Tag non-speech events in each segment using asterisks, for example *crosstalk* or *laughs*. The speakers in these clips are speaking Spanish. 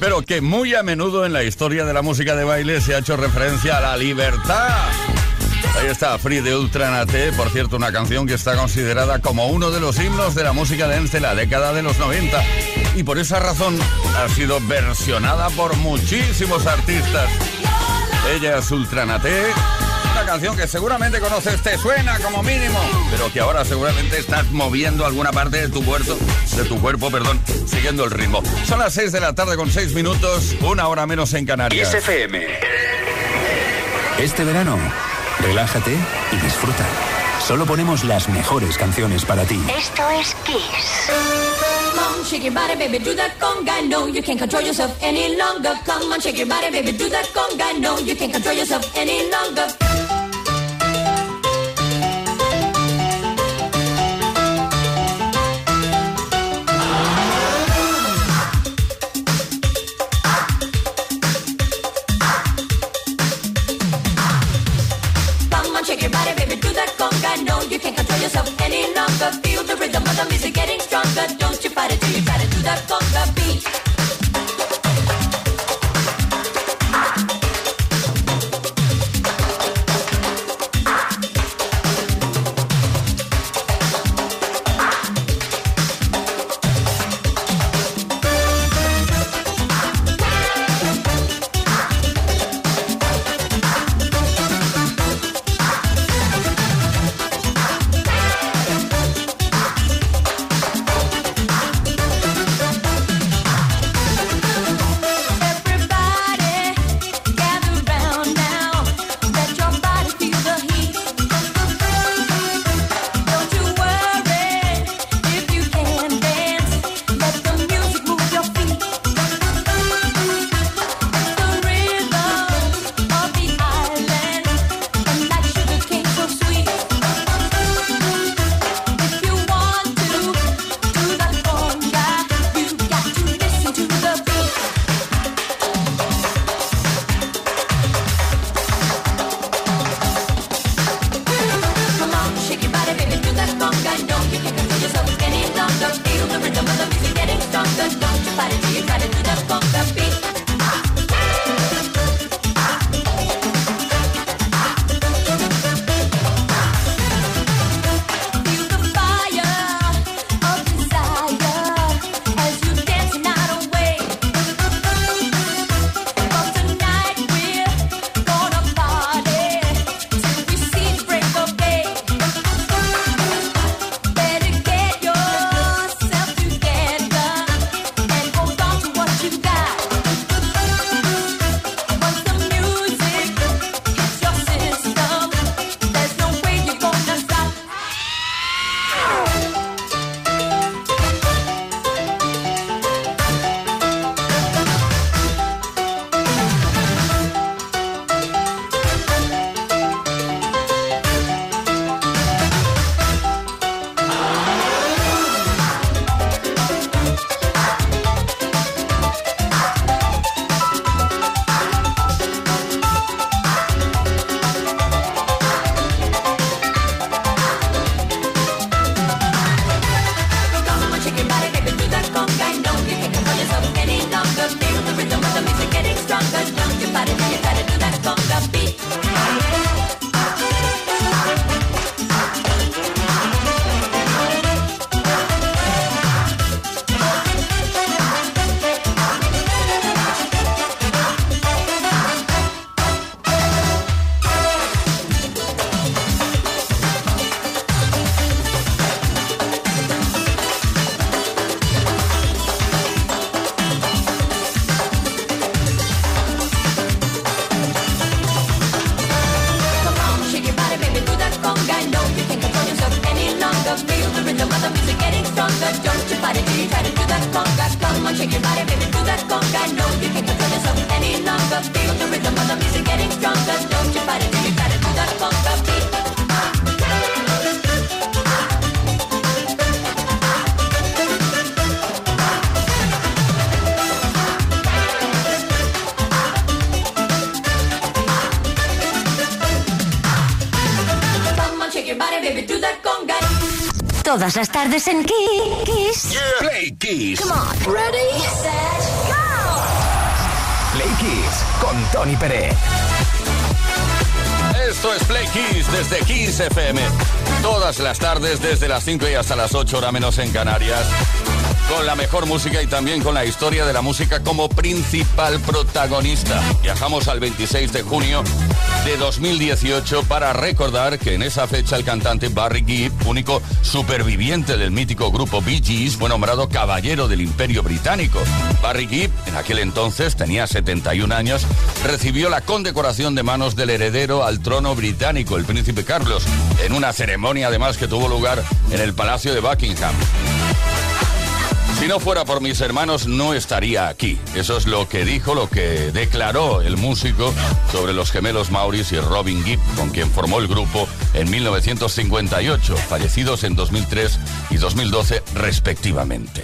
Pero que muy a menudo en la historia de la música de baile se ha hecho referencia a la libertad. Ahí está Free de Ultranate, por cierto, una canción que está considerada como uno de los himnos de la música dance de la década de los 90 y por esa razón ha sido versionada por muchísimos artistas. Ella es Ultranate canción que seguramente conoces, te suena como mínimo, pero que ahora seguramente estás moviendo alguna parte de tu cuerpo, de tu cuerpo, perdón, siguiendo el ritmo. Son las 6 de la tarde con 6 minutos, una hora menos en Canarias. FM. Este verano, relájate y disfruta. Solo ponemos las mejores canciones para ti. Esto es Kiss. Come on, shake your body, baby, do that conga. No, you can't control yourself any longer. Come on, shake your body, baby, do that conga. No, you can't control yourself any longer. the music getting stronger. Don't you fight it till you try to do the conga. Shake your body, baby, do that conga. No, you can't control yourself any longer. Feel the rhythm of the music getting stronger. Todas las tardes en Kiss. Play Kiss. Come on. Ready, set, go. Play Kiss con Tony Pérez. Esto es Play Kiss desde Kiss FM. Todas las tardes desde las 5 y hasta las 8 horas menos en Canarias. Con la mejor música y también con la historia de la música como principal protagonista. Viajamos al 26 de junio de 2018 para recordar que en esa fecha el cantante Barry Gibb, único superviviente del mítico grupo Bee Gees, fue nombrado Caballero del Imperio Británico. Barry Gibb, en aquel entonces tenía 71 años, recibió la condecoración de manos del heredero al trono británico, el príncipe Carlos, en una ceremonia además que tuvo lugar en el Palacio de Buckingham. Si no fuera por mis hermanos, no estaría aquí. Eso es lo que dijo, lo que declaró el músico sobre los gemelos Maurice y Robin Gibb, con quien formó el grupo en 1958, fallecidos en 2003 y 2012 respectivamente.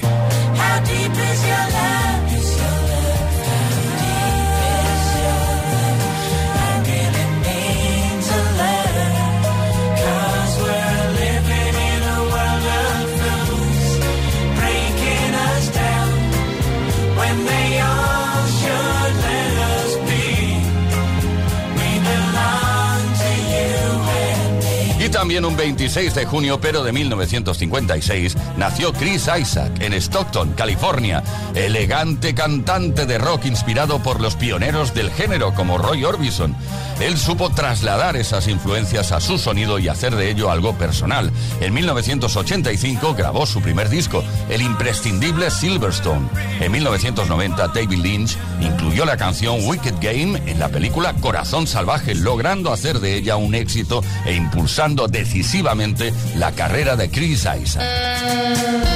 También un 26 de junio, pero de 1956, nació Chris Isaac en Stockton, California, elegante cantante de rock inspirado por los pioneros del género como Roy Orbison. Él supo trasladar esas influencias a su sonido y hacer de ello algo personal. En 1985 grabó su primer disco, el imprescindible Silverstone. En 1990 David Lynch incluyó la canción Wicked Game en la película Corazón Salvaje, logrando hacer de ella un éxito e impulsando decisivamente la carrera de Chris Isaac.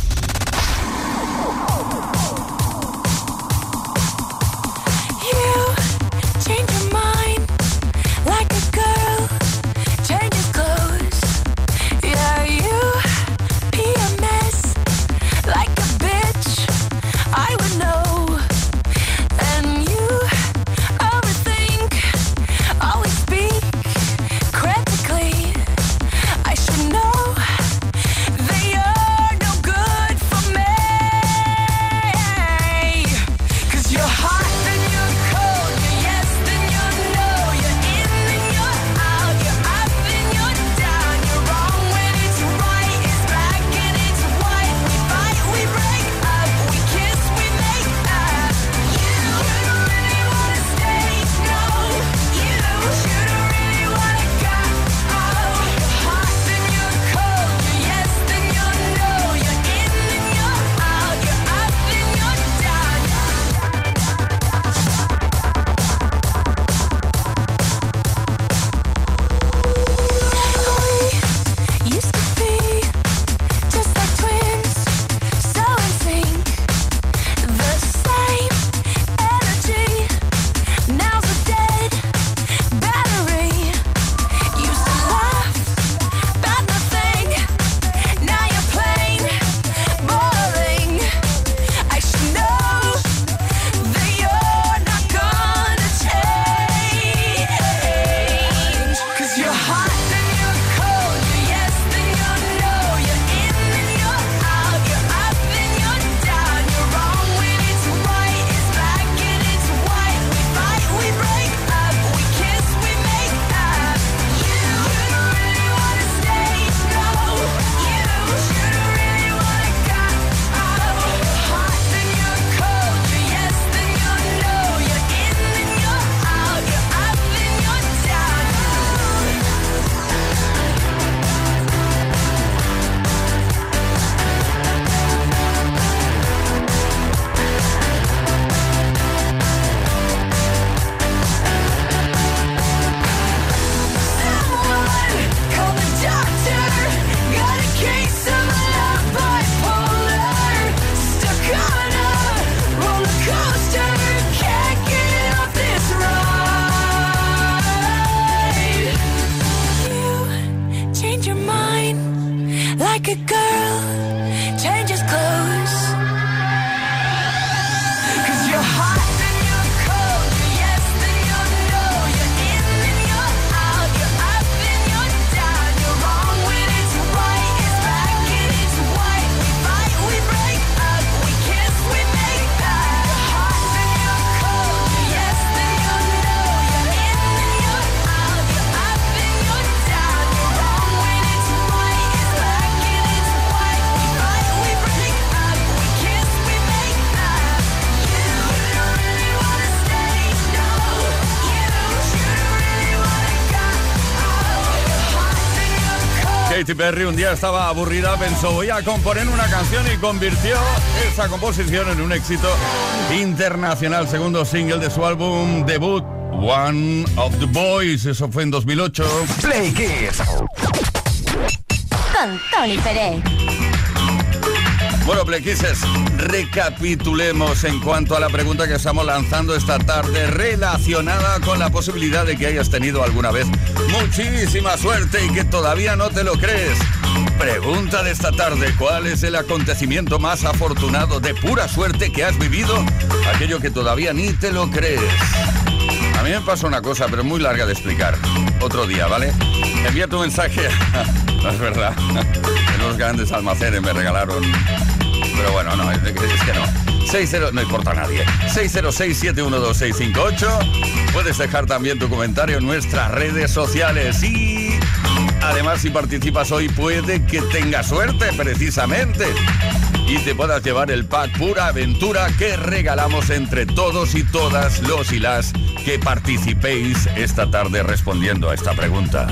Perry un día estaba aburrida, pensó voy a componer una canción y convirtió esa composición en un éxito internacional, segundo single de su álbum debut, One of the Boys. Eso fue en 2008. Play Kiss. Con Tony Pérez. Bueno, Plequises, recapitulemos en cuanto a la pregunta que estamos lanzando esta tarde relacionada con la posibilidad de que hayas tenido alguna vez muchísima suerte y que todavía no te lo crees. Pregunta de esta tarde, ¿cuál es el acontecimiento más afortunado de pura suerte que has vivido? Aquello que todavía ni te lo crees. A mí me pasa una cosa, pero muy larga de explicar. Otro día, ¿vale? Envía tu mensaje. *laughs* no es verdad. *laughs* En los grandes almacenes me regalaron. Pero bueno, no, es, que no. 60, no importa a nadie. 606-712-658. Puedes dejar también tu comentario en nuestras redes sociales. Y además, si participas hoy, puede que tengas suerte, precisamente y te puedas llevar el pack Pura Aventura que regalamos entre todos y todas los y las que participéis esta tarde respondiendo a esta pregunta.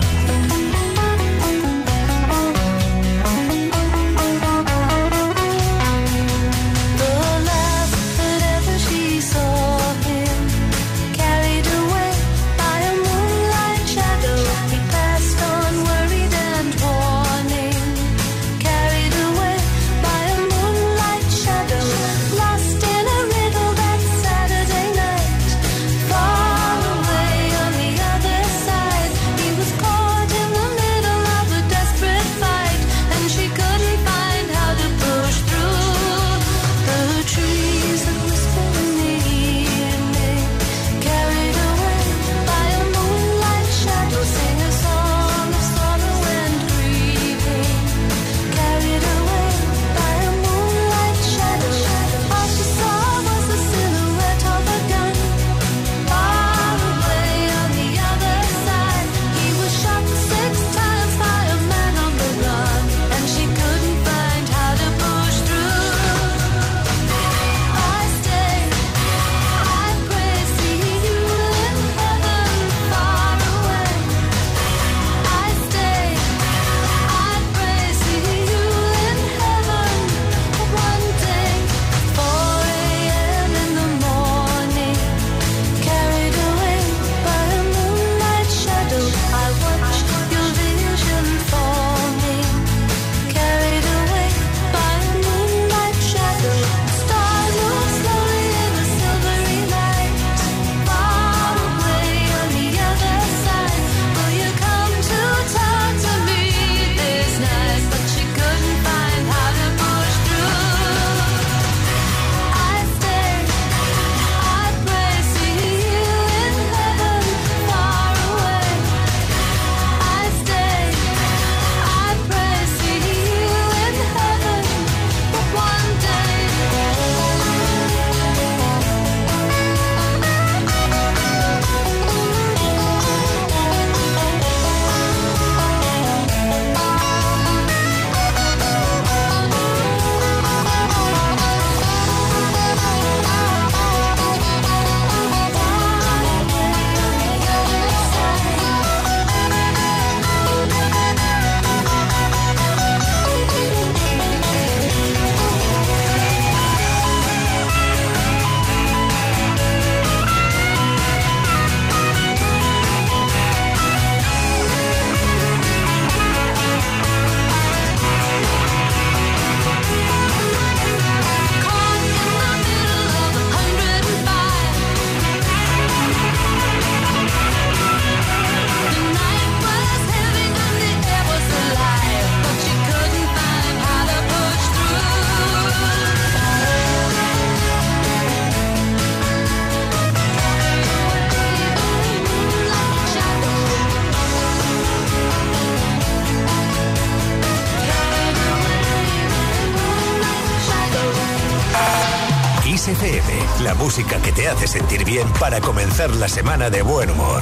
Te hace sentir bien para comenzar la semana de buen humor.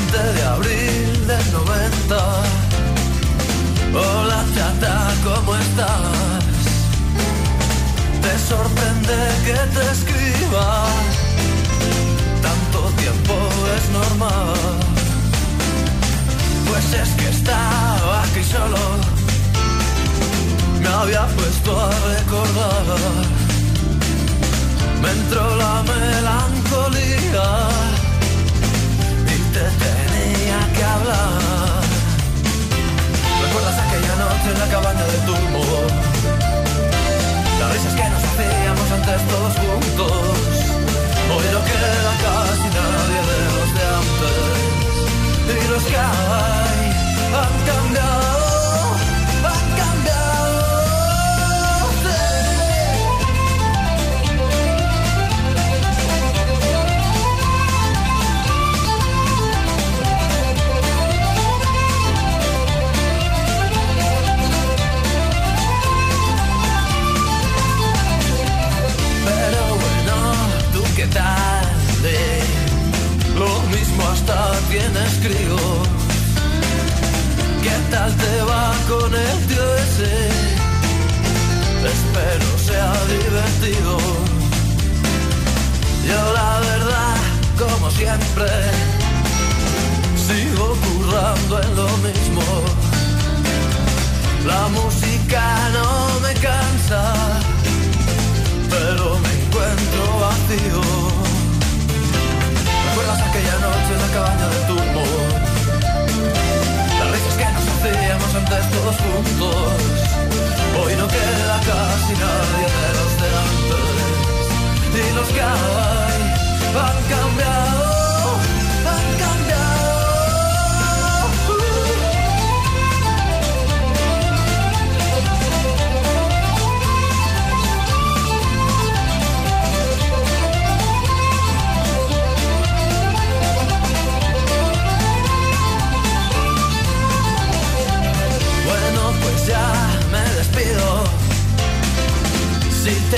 De abril del 90. Hola chata, ¿cómo estás? Te sorprende que te escriba. Tanto tiempo es normal. Pues es que estaba aquí solo. Me había puesto a recordar. Me entró la melancolía que. ¿Recuerdas aquella noche en la cabaña de turmo? Las risas que nos hacíamos antes todos juntos.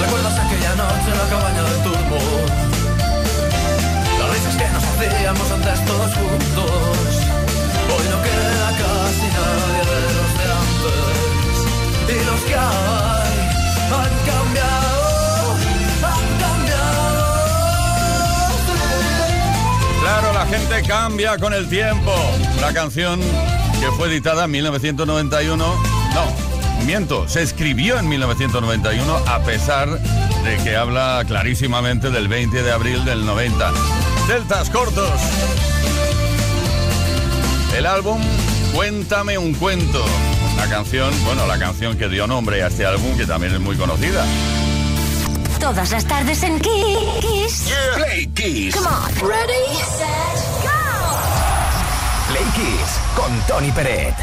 ¿Recuerdas aquella noche en la cabaña del turbo? Las risas que nos hacíamos antes todos juntos. Hoy no queda casi nadie de los de antes. Y los que hay han cambiado, han cambiado. Claro, la gente cambia con el tiempo. La canción que fue editada en 1991. No, se escribió en 1991 a pesar de que habla clarísimamente del 20 de abril del 90. Deltas cortos. El álbum Cuéntame un cuento. La canción, bueno, la canción que dio nombre a este álbum que también es muy conocida. Todas las tardes en Kiss. Yeah. Play Kiss. Come on. Ready, set, go. Play Kiss con Tony Peret.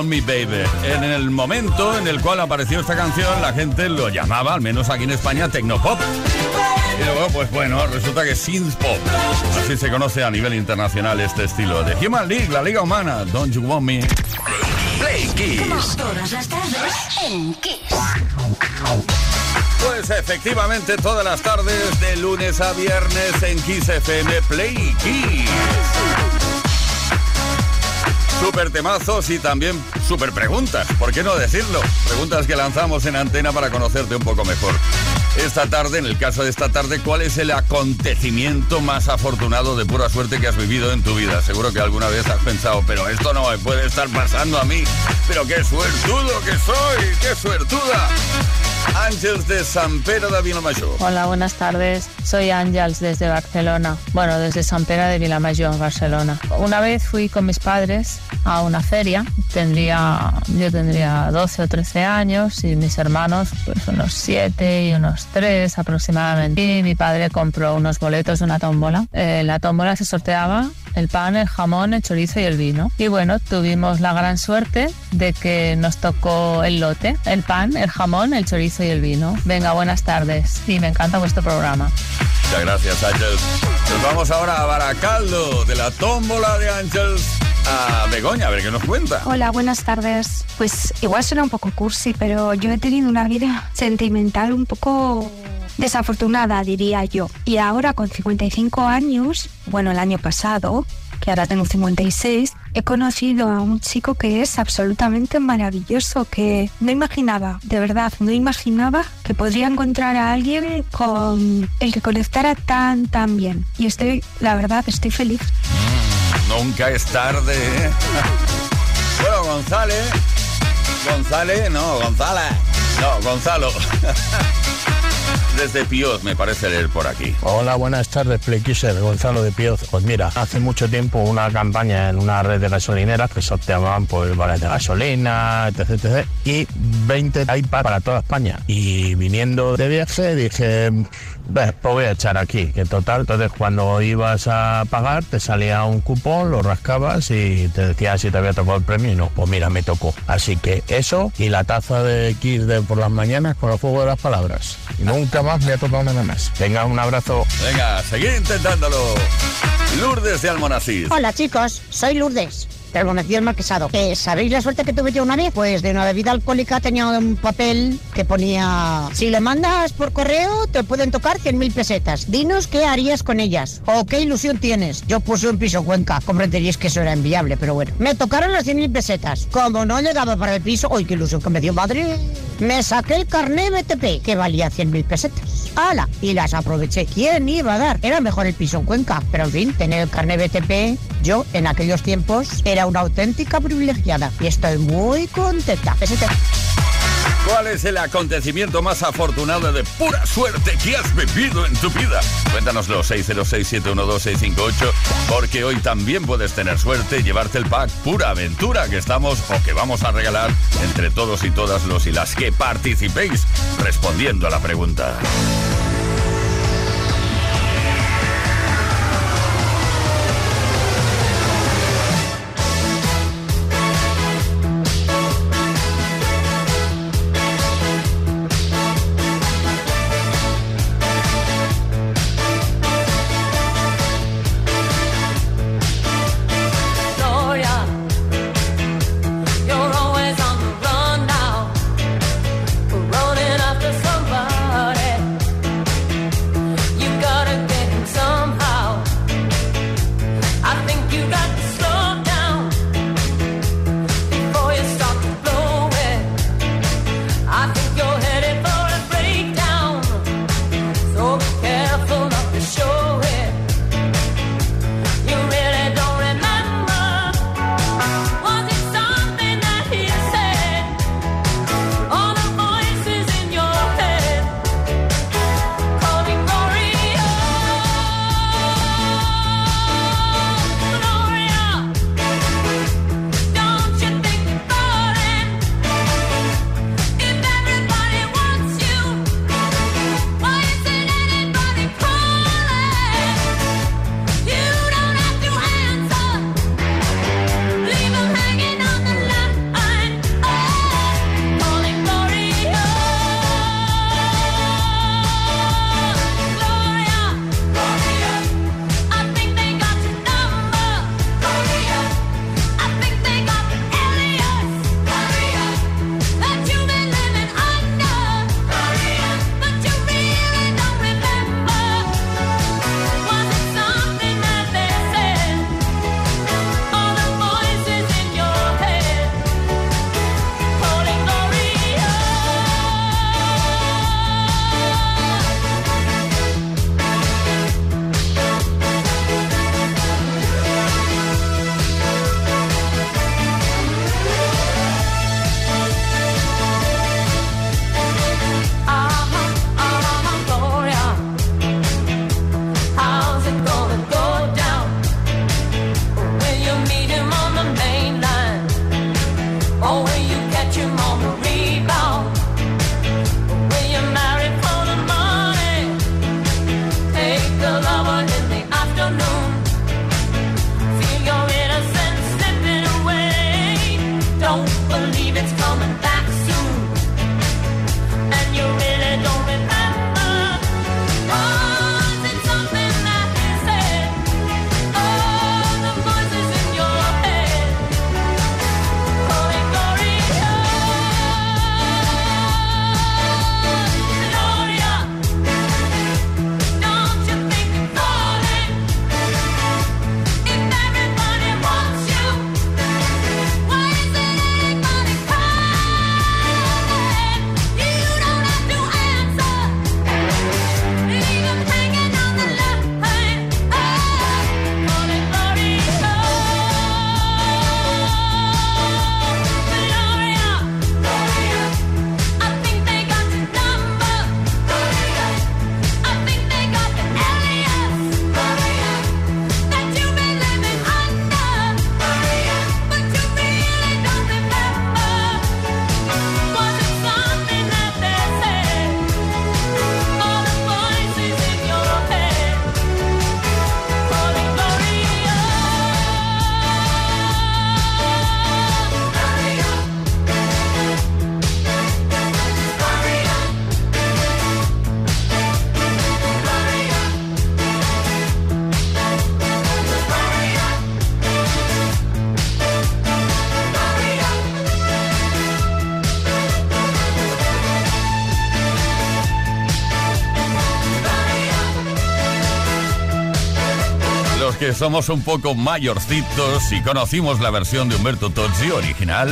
Want Me Baby. En el momento en el cual apareció esta canción, la gente lo llamaba, al menos aquí en España, Tecnopop. Y luego, pues bueno, resulta que synth pop. Así se conoce a nivel internacional este estilo de Human League, la Liga Humana. Don't You Want Me. Play Kiss. Todas las tardes en Kiss. Pues efectivamente, todas las tardes, de lunes a viernes en Kiss FM Play Kiss. Super temazos y también super preguntas, ¿por qué no decirlo? Preguntas que lanzamos en antena para conocerte un poco mejor. Esta tarde, en el caso de esta tarde, ¿cuál es el acontecimiento más afortunado de pura suerte que has vivido en tu vida? Seguro que alguna vez has pensado, pero esto no me puede estar pasando a mí. Pero qué suertudo que soy, qué suertuda. Ángels de San Pedro de Vilamayor. Hola, buenas tardes. Soy Ángels desde Barcelona. Bueno, desde San Pedro de Vilamayor, Barcelona. Una vez fui con mis padres a una feria. Tendría, yo tendría 12 o 13 años y mis hermanos, pues unos 7 y unos 3 aproximadamente. Y mi padre compró unos boletos de una tómbola. En la tómbola se sorteaba el pan, el jamón, el chorizo y el vino. Y bueno, tuvimos la gran suerte de que nos tocó el lote, el pan, el jamón, el chorizo y el vino. Venga, buenas tardes. Y me encanta vuestro programa. Muchas gracias, Ángels. Nos vamos ahora a Baracaldo, de la tómbola de Ángels a Begoña, a ver qué nos cuenta. Hola, buenas tardes. Pues igual suena un poco cursi, pero yo he tenido una vida sentimental un poco desafortunada, diría yo. Y ahora con 55 años, bueno, el año pasado, que ahora tengo 56, he conocido a un chico que es absolutamente maravilloso, que no imaginaba, de verdad, no imaginaba que podría encontrar a alguien con el que conectara tan, tan bien. Y estoy, la verdad, estoy feliz. Nunca es tarde. ¿eh? *laughs* bueno, González. González, no, González. No, Gonzalo. *laughs* Desde Píoz, me parece leer por aquí. Hola, buenas tardes, Playquisser, Gonzalo de Pioz. Pues mira, hace mucho tiempo una campaña en una red de gasolineras que sorteaban pues vales de gasolina, etc, etc, y 20 iPads para toda España. Y viniendo de viaje dije, "Ve, pues voy a echar aquí, que total, entonces cuando ibas a pagar te salía un cupón, lo rascabas y te decía si te había tocado el premio y no, pues mira, me tocó. Así que eso y la taza de Kiss de por las mañanas con el fuego de las palabras. Y nunca más me ha tocado nada más. Venga, un abrazo. Venga, seguid intentándolo. Lourdes de Almonacid. Hola chicos, soy Lourdes. Bonecillo del Marquesado. Eh, ¿Sabéis la suerte que tuve yo una vez? Pues de una bebida alcohólica tenía un papel que ponía Si le mandas por correo te pueden tocar 100.000 pesetas. Dinos qué harías con ellas. O qué ilusión tienes. Yo puse un piso Cuenca. Comprenderíais que eso era inviable, pero bueno. Me tocaron las 100.000 pesetas. Como no llegaba para el piso, ¡ay qué ilusión que me dio madre! Me saqué el carné BTP, que valía 100.000 pesetas. ¡Hala! Y las aproveché. ¿Quién iba a dar? Era mejor el piso en Cuenca. Pero en fin, tener el carné BTP, yo en aquellos tiempos era una auténtica privilegiada. Y estoy muy contenta. ¿Cuál es el acontecimiento más afortunado de pura suerte que has vivido en tu vida? Cuéntanoslo 606-712-658 porque hoy también puedes tener suerte y llevarte el pack Pura Aventura que estamos o que vamos a regalar entre todos y todas los y las que participéis respondiendo a la pregunta. somos un poco mayorcitos y conocimos la versión de Humberto Tozzi original,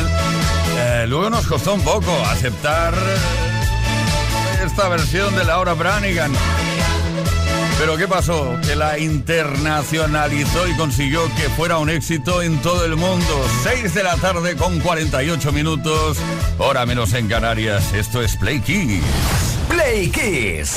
eh, luego nos costó un poco aceptar esta versión de Laura Branigan. Pero ¿qué pasó? Que la internacionalizó y consiguió que fuera un éxito en todo el mundo. 6 de la tarde con 48 minutos, hora menos en Canarias. Esto es Play Kiss. Play Kiss.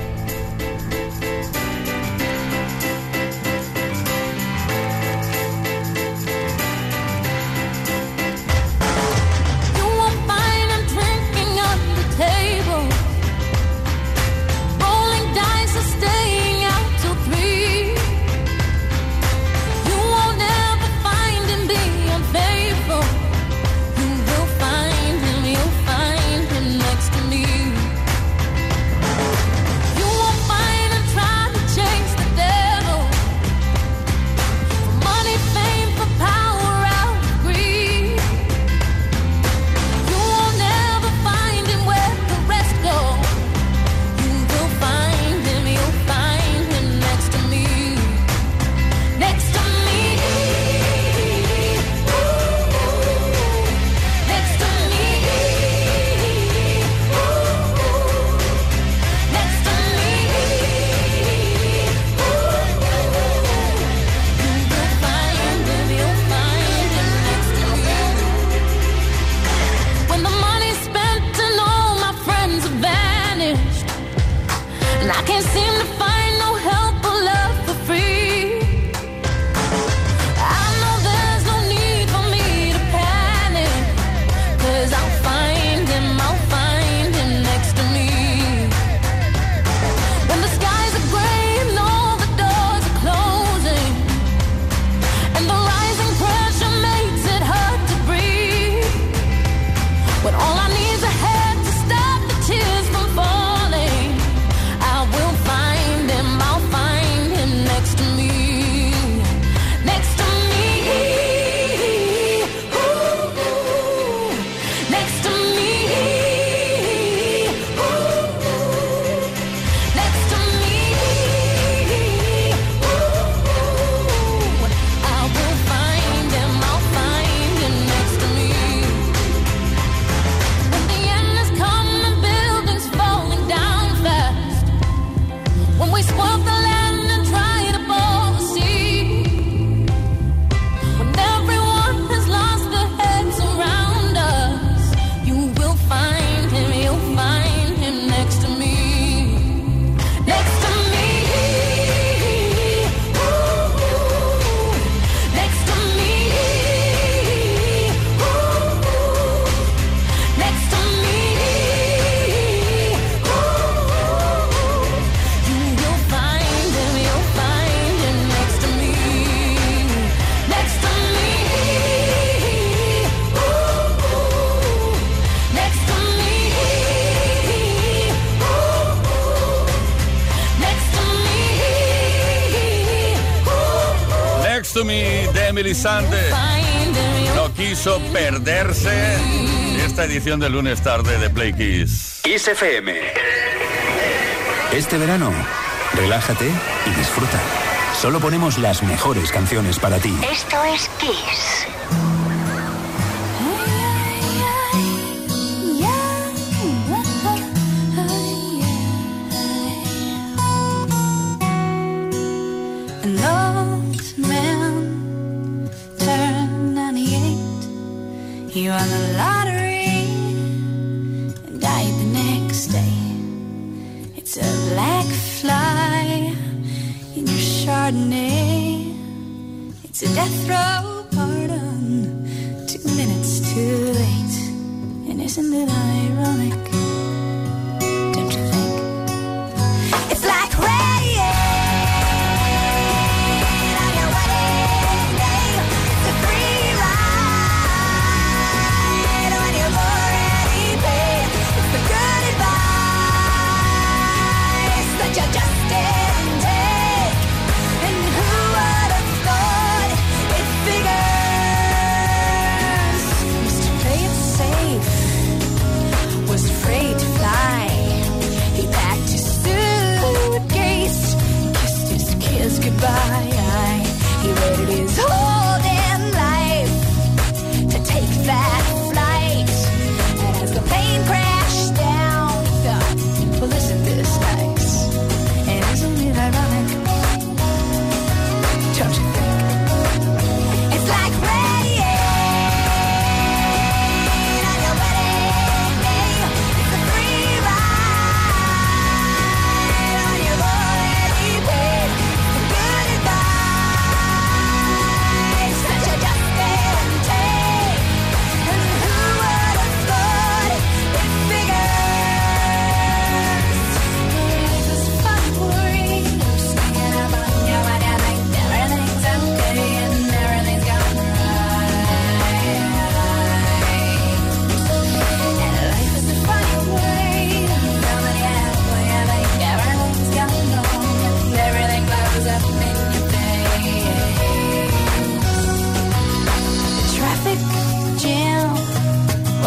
perderse esta edición de lunes tarde de Play Kiss. Kiss FM. Este verano, relájate y disfruta. Solo ponemos las mejores canciones para ti. Esto es Kiss.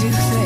do things.